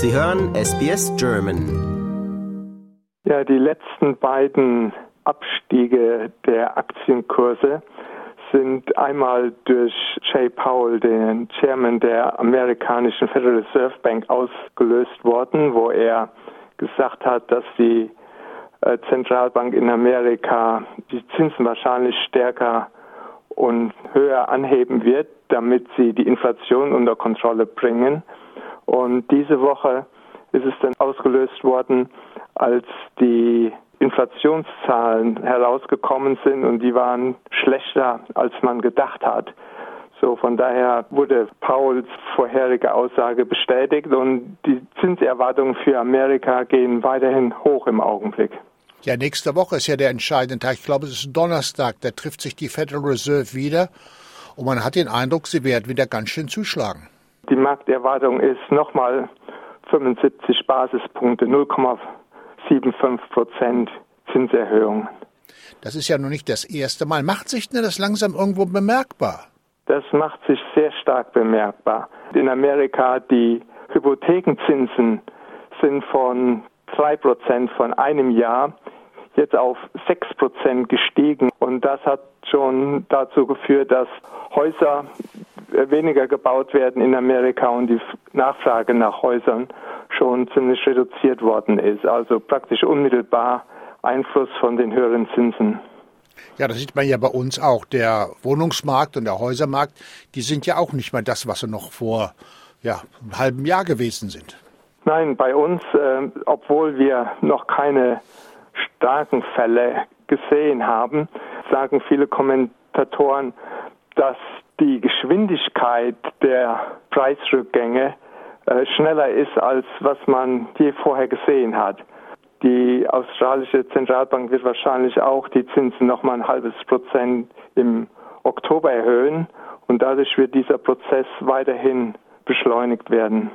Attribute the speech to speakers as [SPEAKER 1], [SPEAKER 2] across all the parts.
[SPEAKER 1] Sie hören SBS German.
[SPEAKER 2] Ja, die letzten beiden Abstiege der Aktienkurse sind einmal durch Jay Powell, den Chairman der amerikanischen Federal Reserve Bank, ausgelöst worden, wo er gesagt hat, dass die äh, Zentralbank in Amerika die Zinsen wahrscheinlich stärker und höher anheben wird, damit sie die Inflation unter Kontrolle bringen. Und diese Woche ist es dann ausgelöst worden, als die Inflationszahlen herausgekommen sind und die waren schlechter, als man gedacht hat. So, von daher wurde Pauls vorherige Aussage bestätigt und die Zinserwartungen für Amerika gehen weiterhin hoch im Augenblick.
[SPEAKER 3] Ja, nächste Woche ist ja der entscheidende Tag. Ich glaube, es ist Donnerstag. Da trifft sich die Federal Reserve wieder und man hat den Eindruck, sie werden wieder ganz schön zuschlagen.
[SPEAKER 2] Die Markterwartung ist nochmal 75 Basispunkte, 0,75 Prozent Zinserhöhung.
[SPEAKER 3] Das ist ja noch nicht das erste Mal. Macht sich denn das langsam irgendwo bemerkbar?
[SPEAKER 2] Das macht sich sehr stark bemerkbar. In Amerika die Hypothekenzinsen sind von 2 Prozent von einem Jahr jetzt auf 6 Prozent gestiegen. Und das hat schon dazu geführt, dass Häuser weniger gebaut werden in Amerika und die Nachfrage nach Häusern schon ziemlich reduziert worden ist. Also praktisch unmittelbar Einfluss von den höheren Zinsen.
[SPEAKER 3] Ja, das sieht man ja bei uns auch. Der Wohnungsmarkt und der Häusermarkt, die sind ja auch nicht mehr das, was sie noch vor ja, einem halben Jahr gewesen sind.
[SPEAKER 2] Nein, bei uns, äh, obwohl wir noch keine starken Fälle gesehen haben, sagen viele Kommentatoren, dass die Geschwindigkeit der Preisrückgänge äh, schneller ist, als was man je vorher gesehen hat. Die australische Zentralbank wird wahrscheinlich auch die Zinsen noch mal ein halbes Prozent im Oktober erhöhen und dadurch wird dieser Prozess weiterhin beschleunigt werden.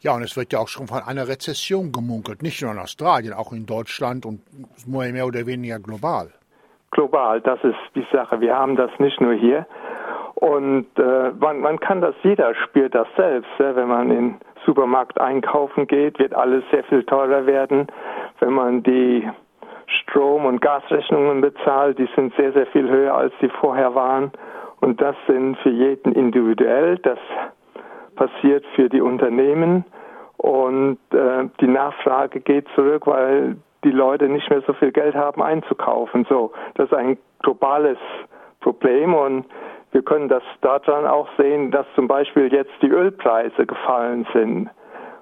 [SPEAKER 3] Ja, und es wird ja auch schon von einer Rezession gemunkelt, nicht nur in Australien, auch in Deutschland und mehr oder weniger global.
[SPEAKER 2] Global, das ist die Sache. Wir haben das nicht nur hier. Und äh, man, man kann das, jeder spürt das selbst. Ja? Wenn man in Supermarkt einkaufen geht, wird alles sehr viel teurer werden. Wenn man die Strom- und Gasrechnungen bezahlt, die sind sehr, sehr viel höher, als sie vorher waren. Und das sind für jeden individuell. Das passiert für die Unternehmen. Und äh, die Nachfrage geht zurück, weil die Leute nicht mehr so viel Geld haben einzukaufen. So, das ist ein globales Problem und wir können das daran auch sehen, dass zum Beispiel jetzt die Ölpreise gefallen sind.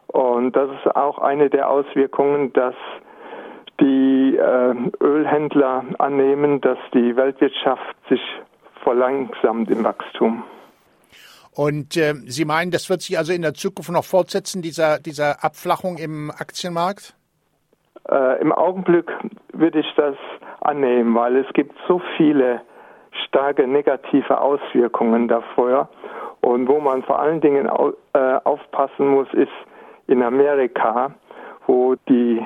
[SPEAKER 2] Und das ist auch eine der Auswirkungen, dass die äh, Ölhändler annehmen, dass die Weltwirtschaft sich verlangsamt im Wachstum.
[SPEAKER 3] Und äh, Sie meinen, das wird sich also in der Zukunft noch fortsetzen, dieser, dieser Abflachung im Aktienmarkt?
[SPEAKER 2] Äh, Im Augenblick würde ich das annehmen, weil es gibt so viele starke negative Auswirkungen davor. Und wo man vor allen Dingen äh, aufpassen muss, ist in Amerika, wo die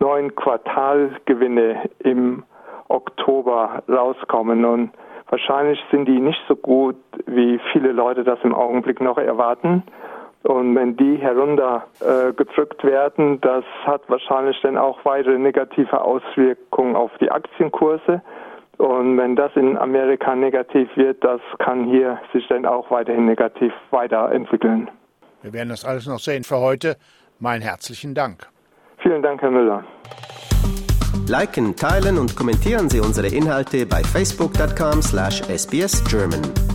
[SPEAKER 2] neuen Quartalgewinne im Oktober rauskommen. Und wahrscheinlich sind die nicht so gut, wie viele Leute das im Augenblick noch erwarten. Und wenn die heruntergedrückt äh, werden, das hat wahrscheinlich dann auch weitere negative Auswirkungen auf die Aktienkurse. Und wenn das in Amerika negativ wird, das kann hier sich dann auch weiterhin negativ weiterentwickeln.
[SPEAKER 3] Wir werden das alles noch sehen. Für heute meinen herzlichen Dank.
[SPEAKER 2] Vielen Dank, Herr Müller.
[SPEAKER 1] Liken, teilen und kommentieren Sie unsere Inhalte bei facebook.com/sbsgerman.